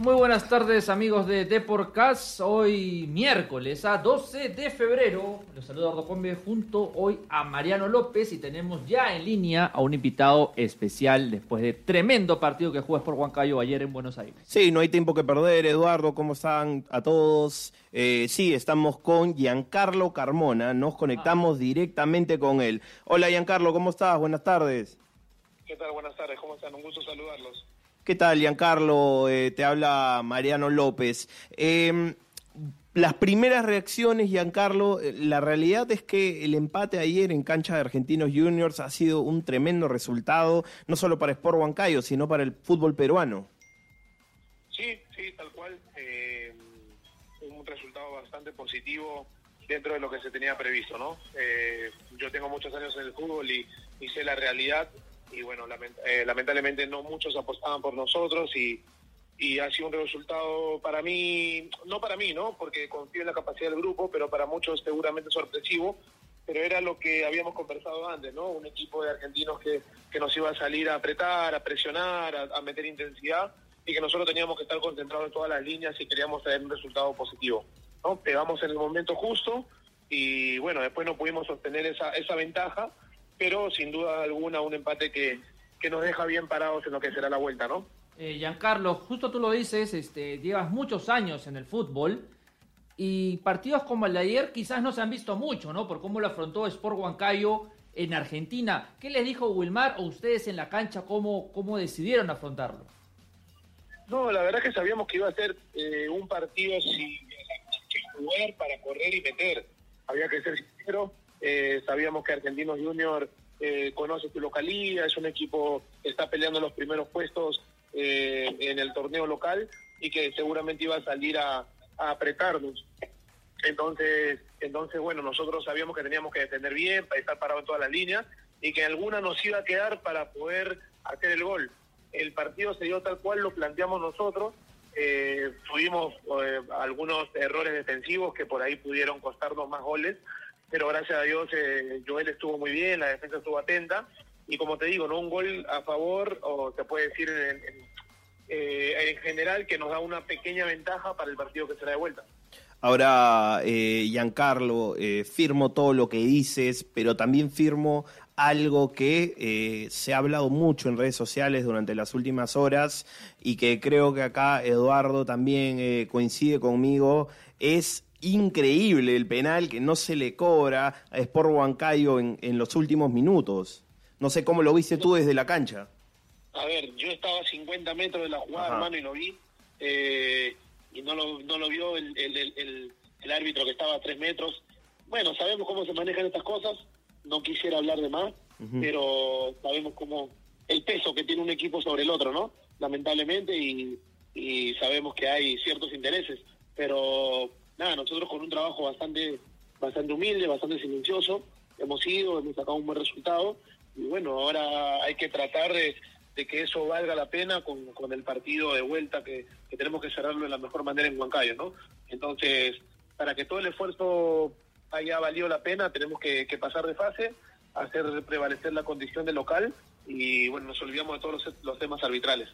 Muy buenas tardes amigos de Deporcast, hoy miércoles a 12 de febrero, los saludo a Combe junto hoy a Mariano López y tenemos ya en línea a un invitado especial después de tremendo partido que jugó por Huancayo ayer en Buenos Aires. Sí, no hay tiempo que perder, Eduardo, ¿cómo están a todos? Eh, sí, estamos con Giancarlo Carmona, nos conectamos directamente con él. Hola Giancarlo, ¿cómo estás? Buenas tardes. ¿Qué tal? Buenas tardes, ¿cómo están? Un gusto saludarlos. ¿Qué tal, Giancarlo? Eh, te habla Mariano López. Eh, las primeras reacciones, Giancarlo, eh, la realidad es que el empate ayer en cancha de Argentinos Juniors ha sido un tremendo resultado, no solo para Sport Huancayo, sino para el fútbol peruano. Sí, sí, tal cual. Eh, un resultado bastante positivo dentro de lo que se tenía previsto, ¿no? Eh, yo tengo muchos años en el fútbol y, sé la realidad y bueno, lament eh, lamentablemente no muchos apostaban por nosotros y, y ha sido un resultado para mí, no para mí, ¿no? Porque confío en la capacidad del grupo, pero para muchos seguramente sorpresivo, pero era lo que habíamos conversado antes, ¿no? Un equipo de argentinos que, que nos iba a salir a apretar, a presionar, a, a meter intensidad y que nosotros teníamos que estar concentrados en todas las líneas si queríamos tener un resultado positivo, ¿no? Pegamos en el momento justo y bueno, después no pudimos sostener esa, esa ventaja pero sin duda alguna un empate que, que nos deja bien parados en lo que será la vuelta, ¿no? Eh, Giancarlo, justo tú lo dices, este, llevas muchos años en el fútbol y partidos como el de ayer quizás no se han visto mucho, ¿no? Por cómo lo afrontó Sport Huancayo en Argentina. ¿Qué les dijo Wilmar o ustedes en la cancha cómo, cómo decidieron afrontarlo? No, la verdad que sabíamos que iba a ser eh, un partido sin jugar para correr y meter. Había que ser sincero, eh, sabíamos que Argentinos Junior eh, conoce su localidad, es un equipo que está peleando los primeros puestos eh, en el torneo local y que seguramente iba a salir a, a, apretarnos. Entonces, entonces, bueno, nosotros sabíamos que teníamos que defender bien, para estar parado en todas las líneas y que alguna nos iba a quedar para poder hacer el gol. El partido se dio tal cual lo planteamos nosotros. Eh, tuvimos eh, algunos errores defensivos que por ahí pudieron costarnos más goles, pero gracias a Dios eh, Joel estuvo muy bien, la defensa estuvo atenta y como te digo, no un gol a favor o se puede decir en, eh, en general que nos da una pequeña ventaja para el partido que será de vuelta. Ahora, eh, Giancarlo, eh, firmo todo lo que dices, pero también firmo algo que se ha hablado mucho en redes sociales durante las últimas horas y que creo que acá Eduardo también coincide conmigo, es increíble el penal que no se le cobra a Sport Huancayo en, en los últimos minutos. No sé cómo lo viste tú desde la cancha. A ver, yo estaba a 50 metros de la jugada, Ajá. hermano, y lo vi. Eh, y no lo, no lo vio el, el, el, el, árbitro que estaba a 3 metros. Bueno, sabemos cómo se manejan estas cosas. No quisiera hablar de más, uh -huh. pero sabemos cómo el peso que tiene un equipo sobre el otro, ¿no? Lamentablemente, y, y sabemos que hay ciertos intereses. Pero nada, nosotros con un trabajo bastante, bastante humilde, bastante silencioso, hemos ido, hemos sacado un buen resultado. Y bueno, ahora hay que tratar de, que eso valga la pena con, con el partido de vuelta que, que, tenemos que cerrarlo de la mejor manera en Huancayo, ¿no? Entonces, para que todo el esfuerzo haya valido la pena, tenemos que, que pasar de fase, hacer prevalecer la condición de local y bueno, nos olvidamos de todos los, los temas arbitrales.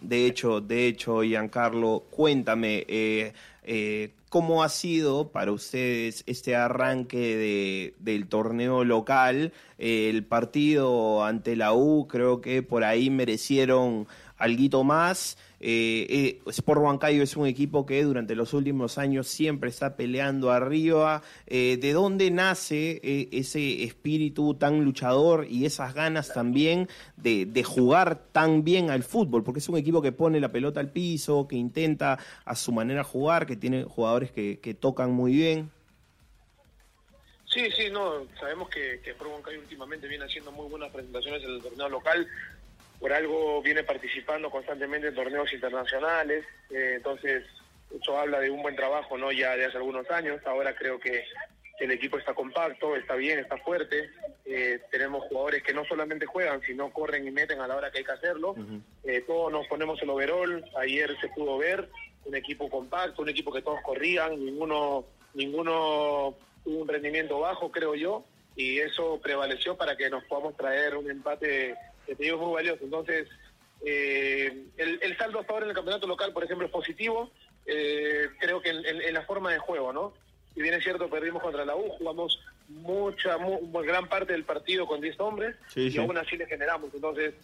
De hecho, de hecho, Giancarlo, cuéntame, eh, eh, ¿cómo ha sido para ustedes este arranque de, del torneo local? Eh, el partido ante la U, creo que por ahí merecieron algo más. Eh, eh, Sport Huancayo es un equipo que durante los últimos años siempre está peleando arriba. Eh, ¿De dónde nace eh, ese espíritu tan luchador y esas ganas también de, de, jugar tan bien al fútbol? Porque es un equipo que pone la pelota al piso, que intenta a su manera jugar, que tiene jugadores que, tocan muy bien. Sí, sí, no, sabemos que, que últimamente viene haciendo muy buenas presentaciones en el torneo local por algo viene participando constantemente en torneos internacionales, eh, entonces eso habla de un buen trabajo, ¿no? Ya de hace algunos años, ahora creo que el equipo está compacto, está bien, está fuerte, eh, tenemos jugadores que no solamente juegan, sino corren y meten a la hora que hay que hacerlo. Eh, todos nos ponemos el overall, ayer se pudo ver, un equipo compacto, un equipo que todos corrían, ninguno, ninguno tuvo un rendimiento bajo, creo yo, y eso prevaleció para que nos podamos traer un empate que te digo muy valioso. Entonces, eh, el, el, saldo hasta ahora en el campeonato local, por ejemplo, es positivo, eh, creo que en, en, en, la forma de juego, ¿no? Si bien es cierto, perdimos contra la U, jugamos mucha, muy, gran parte del partido con 10 hombres sí, y sí. aún así le generamos. Entonces,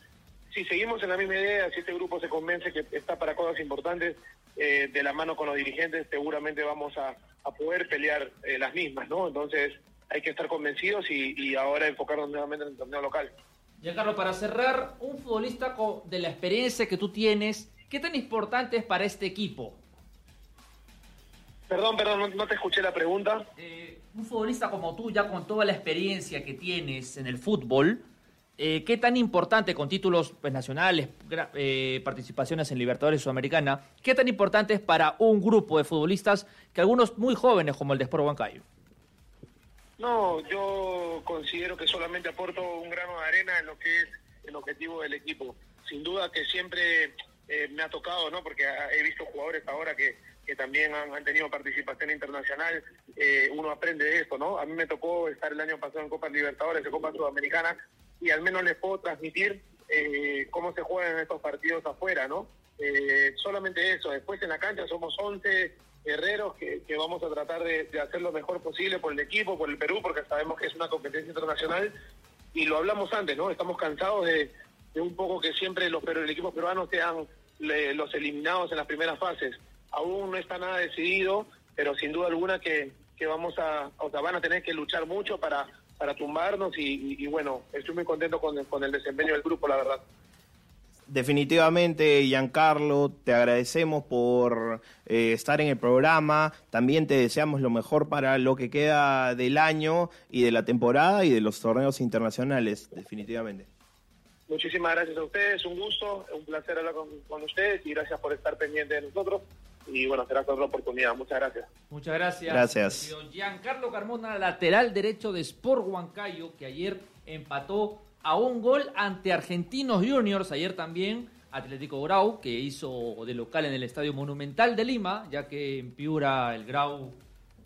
si seguimos en la misma idea, si este grupo se convence que está para cosas importantes, eh, de la mano con los dirigentes, seguramente vamos a, a poder pelear eh, las mismas, ¿no? Entonces, hay que estar convencidos y, y ahora enfocarnos nuevamente en el torneo local. Giancarlo, para cerrar, un futbolista de la experiencia que tú tienes, ¿qué tan importante es para este equipo? Perdón, perdón, no, no te escuché la pregunta. Eh, un futbolista como tú, ya con toda la experiencia que tienes en el fútbol, eh, ¿qué tan importante con títulos pues, nacionales, eh, participaciones en Libertadores Sudamericana, qué tan importante es para un grupo de futbolistas que algunos muy jóvenes como el de Sport Huancayo? No, yo considero que solamente aporto un grano de arena en lo que es el objetivo del equipo. Sin duda que siempre eh, me ha tocado, ¿no? Porque he visto jugadores ahora que, que también han, tenido participación internacional. Eh, uno aprende de esto, ¿no? A mí me tocó estar el año pasado en Copa Libertadores, en Copa Sudamericana, y al menos les puedo transmitir eh, cómo se juegan estos partidos afuera, ¿no? Eh, solamente eso. Después en la cancha somos 11 guerreros que, vamos a tratar de, hacer lo mejor posible por el equipo, por el Perú, porque sabemos que es una competencia internacional y lo hablamos antes, ¿no? Estamos cansados de, un poco que siempre los pero el equipo peruano sean los eliminados en las primeras fases. Aún no está nada decidido, pero sin duda alguna que, vamos a, o sea, van a tener que luchar mucho para, para tumbarnos y, y, y bueno, estoy muy contento con, con el desempeño del grupo, la verdad. Definitivamente, Giancarlo, te agradecemos por eh, estar en el programa. También te deseamos lo mejor para lo que queda del año y de la temporada y de los torneos internacionales, definitivamente. Muchísimas gracias a ustedes, un gusto, un placer hablar con, con ustedes y gracias por estar pendientes de nosotros. Y bueno, será otra oportunidad. Muchas gracias. Muchas gracias. Gracias. Giancarlo Carmona, lateral derecho de Sport Huancayo, que ayer empató a un gol ante Argentinos Juniors. Ayer también Atlético Grau, que hizo de local en el Estadio Monumental de Lima, ya que en Piura el Grau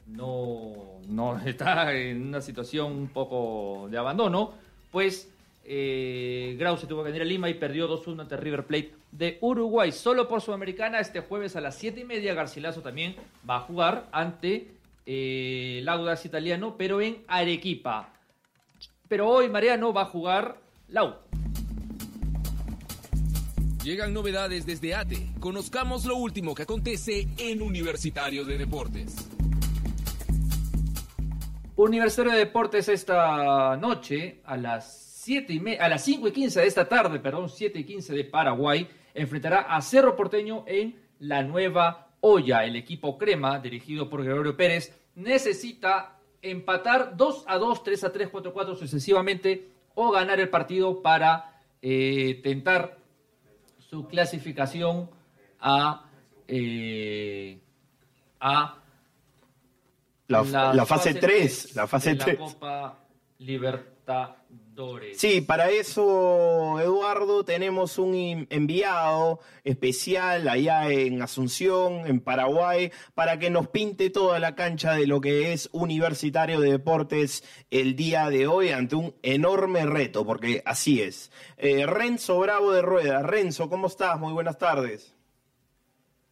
no, no está en una situación un poco de abandono. Pues eh, Grau se tuvo que venir a Lima y perdió 2-1 ante River Plate de Uruguay. Solo por Sudamericana, este jueves a las 7 y media, Garcilaso también va a jugar ante eh, el italiano, pero en Arequipa. Pero hoy Mariano va a jugar Lau. Llegan novedades desde ATE. Conozcamos lo último que acontece en Universitario de Deportes. Universitario de Deportes esta noche a las 7 y a las 5 y 15 de esta tarde, perdón, 7 y 15 de Paraguay, enfrentará a Cerro Porteño en la nueva olla. El equipo crema, dirigido por Gregorio Pérez, necesita empatar 2 a 2, 3 a 3, 4 a 4 sucesivamente o ganar el partido para eh, tentar su clasificación a, eh, a la, la, la fase 3, la fase 3. La Copa Libertadores. Sí, para eso, Eduardo, tenemos un enviado especial allá en Asunción, en Paraguay, para que nos pinte toda la cancha de lo que es Universitario de Deportes el día de hoy ante un enorme reto, porque así es. Eh, Renzo Bravo de Rueda. Renzo, ¿cómo estás? Muy buenas tardes.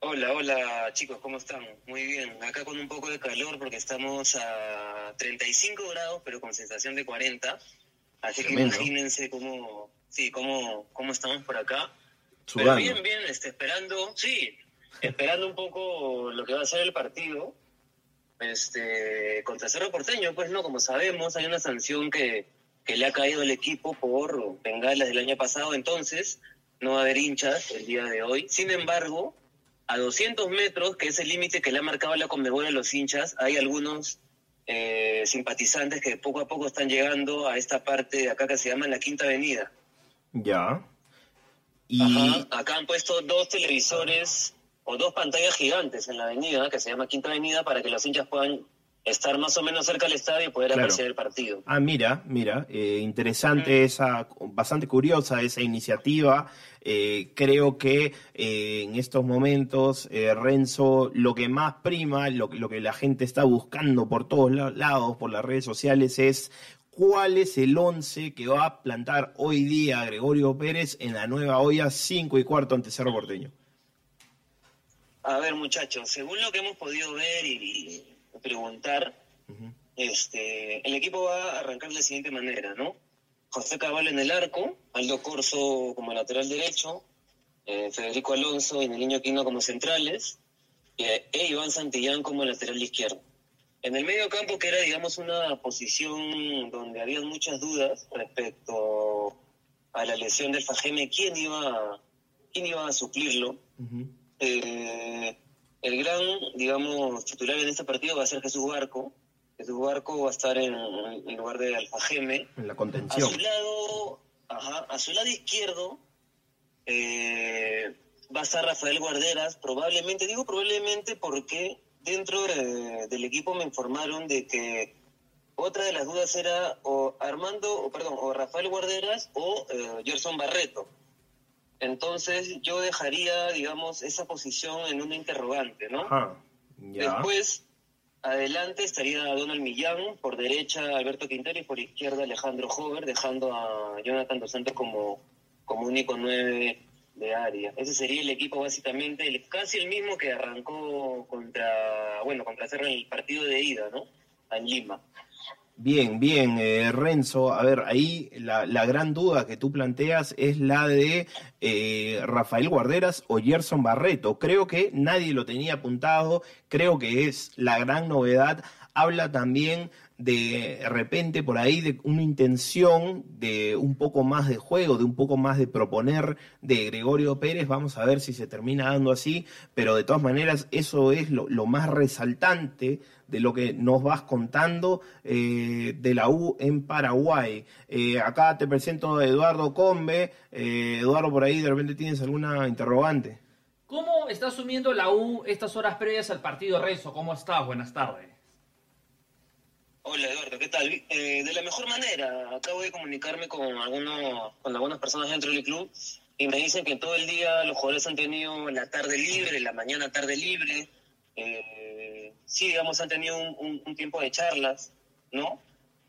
Hola, hola chicos, ¿cómo están? Muy bien, acá con un poco de calor porque estamos a 35 grados, pero con sensación de 40. Así Tremendo. que imagínense cómo, sí, cómo, cómo estamos por acá. Pero bien, bien, este, esperando, sí, esperando un poco lo que va a ser el partido. Este, contra Cerro Porteño, pues no, como sabemos, hay una sanción que, que le ha caído al equipo por bengalas del año pasado, entonces no va a haber hinchas el día de hoy. Sin embargo, a 200 metros, que es el límite que le ha marcado la Conmebol a los hinchas, hay algunos eh, simpatizantes que poco a poco están llegando a esta parte de acá que se llama la Quinta Avenida. Ya. Y... Ajá, acá han puesto dos televisores o dos pantallas gigantes en la avenida, que se llama Quinta Avenida, para que los hinchas puedan estar más o menos cerca del estadio y poder apreciar el partido. Ah, mira, mira, eh, interesante esa, bastante curiosa esa iniciativa. Eh, creo que eh, en estos momentos, Renzo, lo que más prima, lo, lo que la gente está buscando por todos lados, por las redes sociales, es cuál es el once que va a plantar hoy día Gregorio Pérez en la nueva olla 5 y cuarto ante Cerro Porteño. A ver, muchachos, según lo que hemos podido ver y, preguntar, este, el equipo va a arrancar de la siguiente manera, ¿no? José Cabal en el arco, Aldo Corso como lateral derecho, eh, Federico Alonso y el Niño Quino como centrales, e Iván Santillán como lateral izquierdo. En el medio campo, que era, digamos, una posición donde había muchas dudas respecto a la lesión del Fajeme, ¿quién iba, quién iba a suplirlo? Eh, el gran, digamos, titular en este partido va a ser Jesús Barco. Jesús Barco va a estar en, lugar de Alfajeme. En la contención. A su lado, a su lado izquierdo eh, va a estar Rafael Guarderas, probablemente, digo probablemente porque dentro del equipo me informaron de que otra de las dudas era o Armando, o perdón, o Rafael Guarderas o eh, Gerson Barreto. Entonces yo dejaría, digamos, esa posición en una interrogante, ¿no? Después, adelante estaría Donald Millán, por derecha Alberto Quintero y por izquierda Alejandro Hover, dejando a Jonathan Dos Santos como, como único nueve de área. Ese sería el equipo básicamente, casi el mismo que arrancó contra, bueno, contra Cerro en el partido de ida, ¿no? En Lima. Bien, bien, eh, Renzo. A ver, ahí la, gran duda que tú planteas es la de eh, Rafael Guarderas o Gerson Barreto. Creo que nadie lo tenía apuntado, creo que es la gran novedad. Habla también de repente por ahí de una intención de un poco más de juego, de un poco más de proponer de Gregorio Pérez. Vamos a ver si se termina dando así, pero de todas maneras eso es lo, más resaltante de lo que nos vas contando eh, de la U en Paraguay. Eh, acá te presento a Eduardo Combe. Eh, Eduardo, por ahí de repente tienes alguna interrogante. ¿Cómo está asumiendo la U estas horas previas al partido Rezo? ¿Cómo estás? Buenas tardes. Hola Eduardo, ¿qué tal? Eh, de la mejor manera, acabo de comunicarme con algunos, con algunas personas dentro del club y me dicen que todo el día los jugadores han tenido la tarde libre, la mañana tarde libre. Eh, sí, digamos, han tenido un, tiempo de charlas, ¿no?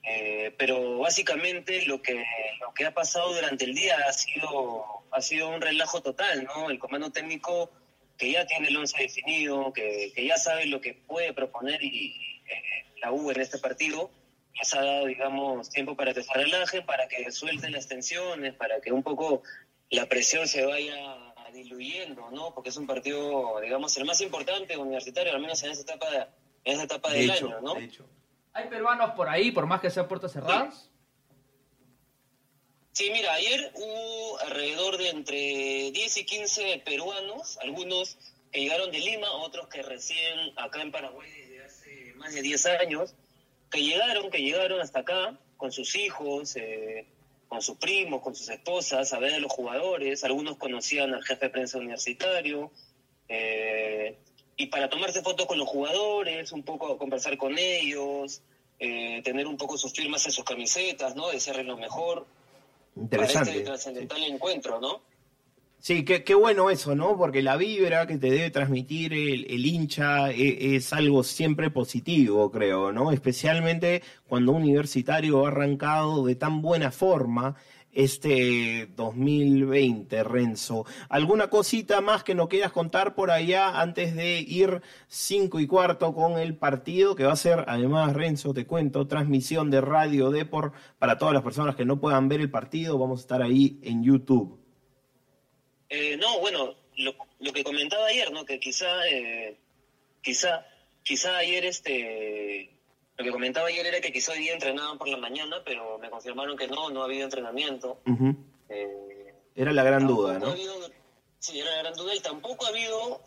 Eh, pero básicamente lo que, lo que ha pasado durante el día ha sido, ha sido un relajo total, ¿no? El comando técnico que ya tiene el once definido, que, que ya sabe lo que puede proponer y, la U en este partido, les ha dado, digamos, tiempo para que se relajen, para que suelten las tensiones, para que un poco la presión se vaya diluyendo, ¿no? Porque es un partido, digamos, el más importante universitario, al menos en esa etapa, en esa etapa del año, ¿no? ¿Hay peruanos por ahí, por más que sean puertas cerradas? Sí. mira, ayer hubo alrededor de entre 10 y 15 peruanos, algunos que llegaron de Lima, otros que recién acá en Paraguay más de 10 años, que llegaron, que llegaron hasta acá con sus hijos, eh, con sus primos, con sus esposas, a ver a los jugadores, algunos conocían al jefe de prensa universitario, eh, y para tomarse fotos con los jugadores, un poco conversar con ellos, eh, tener un poco sus firmas en sus camisetas, ¿no? Desearles lo mejor. Interesante. Para este trascendental encuentro, ¿no? Sí, qué, bueno eso, ¿no? Porque la vibra que te debe transmitir el, hincha e, es, algo siempre positivo, creo, ¿no? Especialmente cuando un universitario ha arrancado de tan buena forma este 2020, Renzo. ¿Alguna cosita más que nos quieras contar por allá antes de ir cinco y cuarto con el partido, que va a ser, además, Renzo, te cuento, transmisión de Radio Deport para todas las personas que no puedan ver el partido, vamos a estar ahí en YouTube. Eh, no, bueno, lo, lo, que comentaba ayer, ¿no? Que quizá, eh, quizá, quizá ayer este, lo que comentaba ayer era que quizá hoy día entrenaban por la mañana, pero me confirmaron que no, no ha habido entrenamiento. Eh, era la gran duda, ¿no? sí, era la gran duda y tampoco ha habido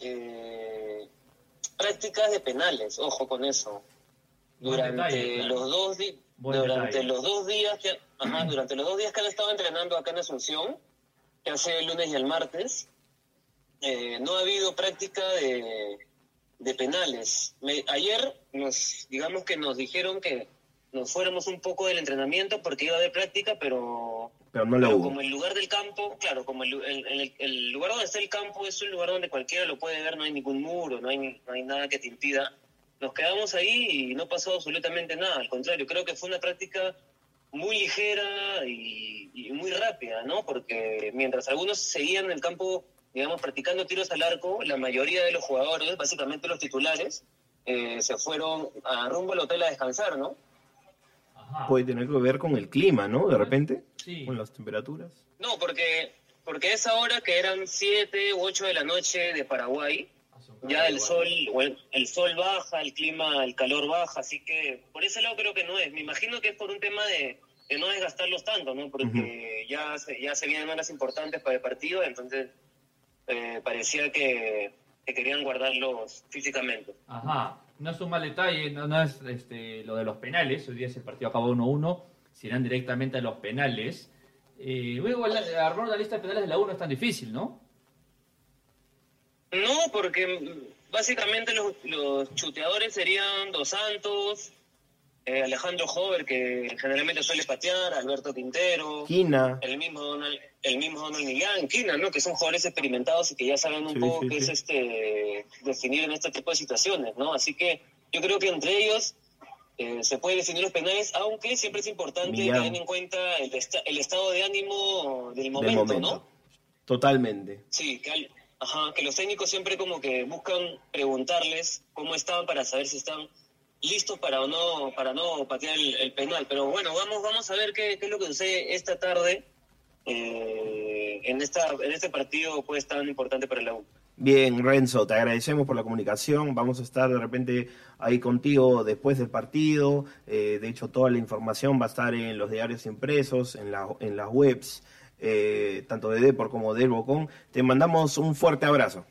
prácticas de penales, ojo con eso. Durante los dos durante los dos días que, ajá, durante los dos días que han estado entrenando acá en Asunción, que hace el lunes y el martes, eh, no ha habido práctica de, de penales. ayer nos, digamos que nos dijeron que nos fuéramos un poco del entrenamiento porque iba a haber práctica, pero, pero, no como el lugar del campo, claro, como el, el, lugar donde está el campo es un lugar donde cualquiera lo puede ver, no hay ningún muro, no hay, no hay nada que te impida. Nos quedamos ahí y no pasó absolutamente nada, al contrario, creo que fue una práctica muy ligera y, y muy rápida, ¿no? Porque mientras algunos seguían en el campo digamos, practicando tiros al arco, la mayoría de los jugadores, básicamente los titulares, eh, se fueron a rumbo al hotel a descansar, ¿no? Puede tener que ver con el clima, ¿no? De repente, sí. con las temperaturas. No, porque, porque esa hora que eran 7 u 8 de la noche de Paraguay, ya el sol, el, sol baja, el clima, el calor baja, así que por ese lado creo que no es. Me imagino que es por un tema de, no desgastarlos tanto, ¿no? Porque ya, se, ya se vienen horas importantes para el partido, entonces eh, parecía que, querían guardarlos físicamente. Ajá, no es un mal detalle, no, es este, lo de los penales, hoy día ese partido acabó 1-1, si irán directamente a los penales. Eh, luego, armar la lista de penales de la 1 es tan difícil, ¿no? No, porque básicamente los, los chuteadores serían Dos Santos, eh, Alejandro Hover, que generalmente suele patear, Alberto Quintero, Quina. el mismo Donald, el mismo Donald Millán, Quina, ¿no? que son jugadores experimentados y que ya saben un poco qué es este definir en este tipo de situaciones, ¿no? Así que yo creo que entre ellos eh, se puede definir los penales, aunque siempre es importante tener en cuenta el, el, estado de ánimo del momento, ¿no? Totalmente. Sí, que, ajá, que los técnicos siempre como que buscan preguntarles cómo estaban para saber si están listos para no para no patear el, penal. Pero bueno, vamos vamos a ver qué, es lo que sucede esta tarde eh, en esta en este partido pues tan importante para la U. Bien, Renzo, te agradecemos por la comunicación. Vamos a estar de repente ahí contigo después del partido. Eh, de hecho, toda la información va a estar en los diarios impresos, en, la, en las webs, eh, tanto de Depor como de Bocón. Te mandamos un fuerte abrazo.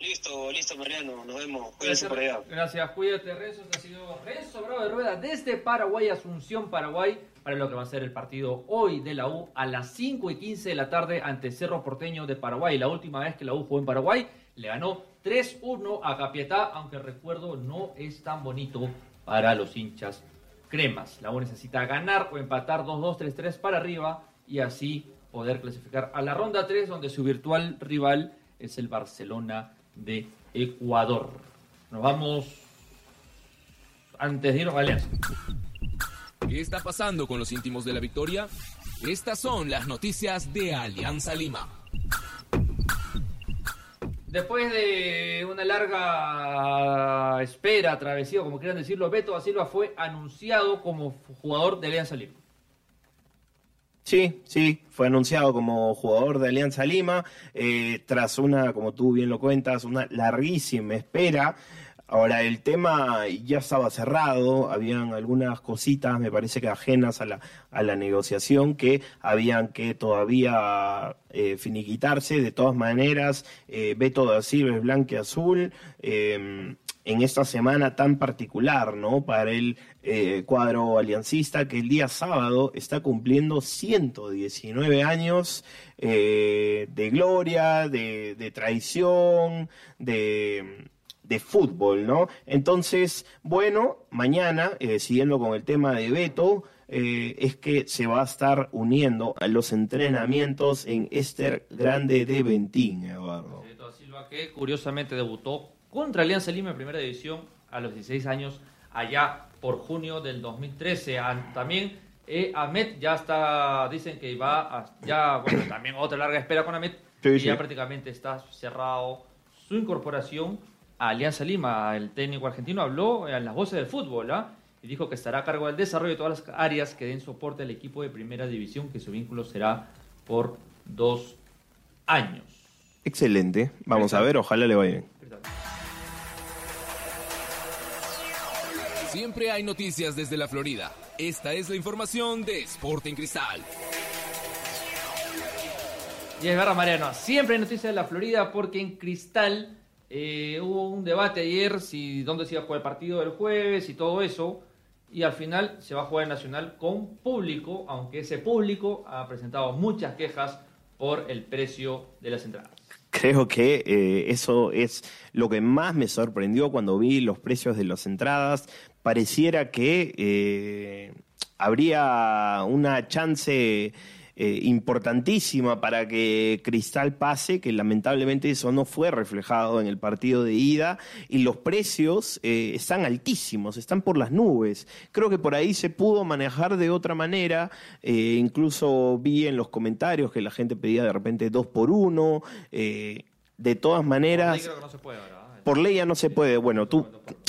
Listo, listo, Mariano. Nos vemos. Cuídense por allá. Gracias, cuídate, Renzo. Este ha sido Renzo Bravo de Rueda desde Paraguay, Asunción, Paraguay, para lo que va a ser el partido hoy de la U a las 5 y 15 de la tarde ante Cerro Porteño de Paraguay. La última vez que la U jugó en Paraguay le ganó 3-1 a Capiatá, aunque el recuerdo no es tan bonito para los hinchas cremas. La U necesita ganar o empatar 2-2, 3-3 para arriba y así poder clasificar a la ronda 3, donde su virtual rival es el Barcelona de Ecuador. Nos vamos antes de irnos a Alianza. ¿Qué está pasando con los íntimos de la victoria? Estas son las noticias de Alianza Lima. Después de una larga espera, travesía, como quieran decirlo, Beto da Silva fue anunciado como jugador de Alianza Lima. Sí, sí, fue anunciado como jugador de Alianza Lima eh, tras una, como tú bien lo cuentas, una larguísima espera. Ahora, el tema ya estaba cerrado, habían algunas cositas, me parece que ajenas a la, a la negociación, que habían que todavía eh, finiquitarse. De todas maneras, eh, Beto da Silva es blanco y azul. Eh, en esta semana tan particular, ¿no? Para el eh, cuadro aliancista que el día sábado está cumpliendo 119 años eh, de gloria, de, traición, de, fútbol, ¿no? Entonces, bueno, mañana, eh, siguiendo con el tema de Beto, es que se va a estar uniendo a los entrenamientos en Ester Grande de Ventín, Eduardo. Silva, que curiosamente debutó contra Alianza Lima en primera división a los 16 años, allá por junio del 2013. También eh, Ahmed ya está, dicen que va, a, ya, bueno, también otra larga espera con Ahmed, y ya prácticamente está cerrado su incorporación a Alianza Lima. El técnico argentino habló en las voces del fútbol, ¿ah? y dijo que estará a cargo del desarrollo de todas las áreas que den soporte al equipo de primera división, que su vínculo será por dos años. Excelente. Vamos a ver, ojalá le vaya bien. Siempre hay noticias desde la Florida. Esta es la información de Sporting Cristal. Y es verdad, Mariano, siempre hay noticias de la Florida porque en Cristal eh, hubo un debate ayer si dónde se iba a jugar el partido del jueves y todo eso. Y al final se va a jugar en Nacional con público, aunque ese público ha presentado muchas quejas por el precio de las entradas. Creo que eh, eso es lo que más me sorprendió cuando vi los precios de las entradas. Pareciera que eh, habría una chance eh, importantísima para que Cristal pase, que lamentablemente eso no fue reflejado en el partido de ida, y los precios eh, están altísimos, están por las nubes. Creo que por ahí se pudo manejar de otra manera, eh, incluso vi en los comentarios que la gente pedía de repente dos por uno, de todas maneras... Por ley creo que no se puede. Por ley ya no se puede, bueno, tú...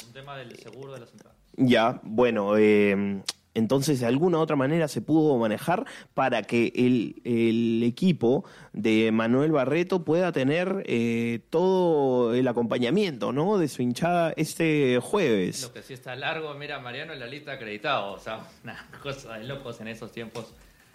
Un tema del seguro de las entradas. Ya, bueno, eh, entonces de alguna u otra manera se pudo manejar para que el, el equipo de Manuel Barreto pueda tener eh, todo el acompañamiento ¿no? de su hinchada este jueves. Lo que sí está largo, mira, Mariano en la lista acreditado. O sea, una cosa de locos en esos tiempos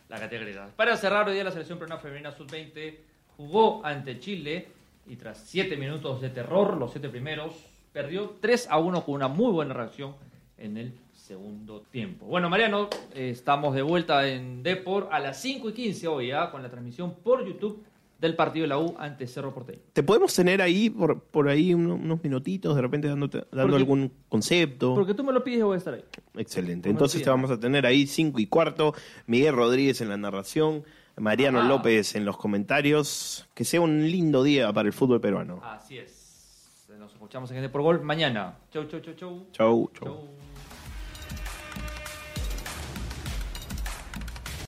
la categoría. Para cerrar hoy día la selección peruana femenina sub-20 jugó ante Chile y tras siete minutos de terror, los siete primeros, perdió 3 a 1 con una muy buena reacción en el segundo tiempo. Bueno, Mariano, eh, estamos de vuelta en Depor a las 5 y 15 hoy, ¿ah? con la transmisión por YouTube del partido de la U ante Cerro Porteño. ¿Te podemos tener ahí por, por ahí uno- unos minutitos, de repente dándote, dando Porque- algún concepto? Porque tú me lo pides y voy a estar ahí. Excelente. Entonces te vamos a tener ahí cinco y cuarto, Miguel Rodríguez en la narración, Mariano Ajá. López en los comentarios. Que sea un lindo día para el fútbol peruano. Así es. Nos escuchamos en Depor Gol mañana. Chau, chau, chau, chau. Chau, chau. Chau.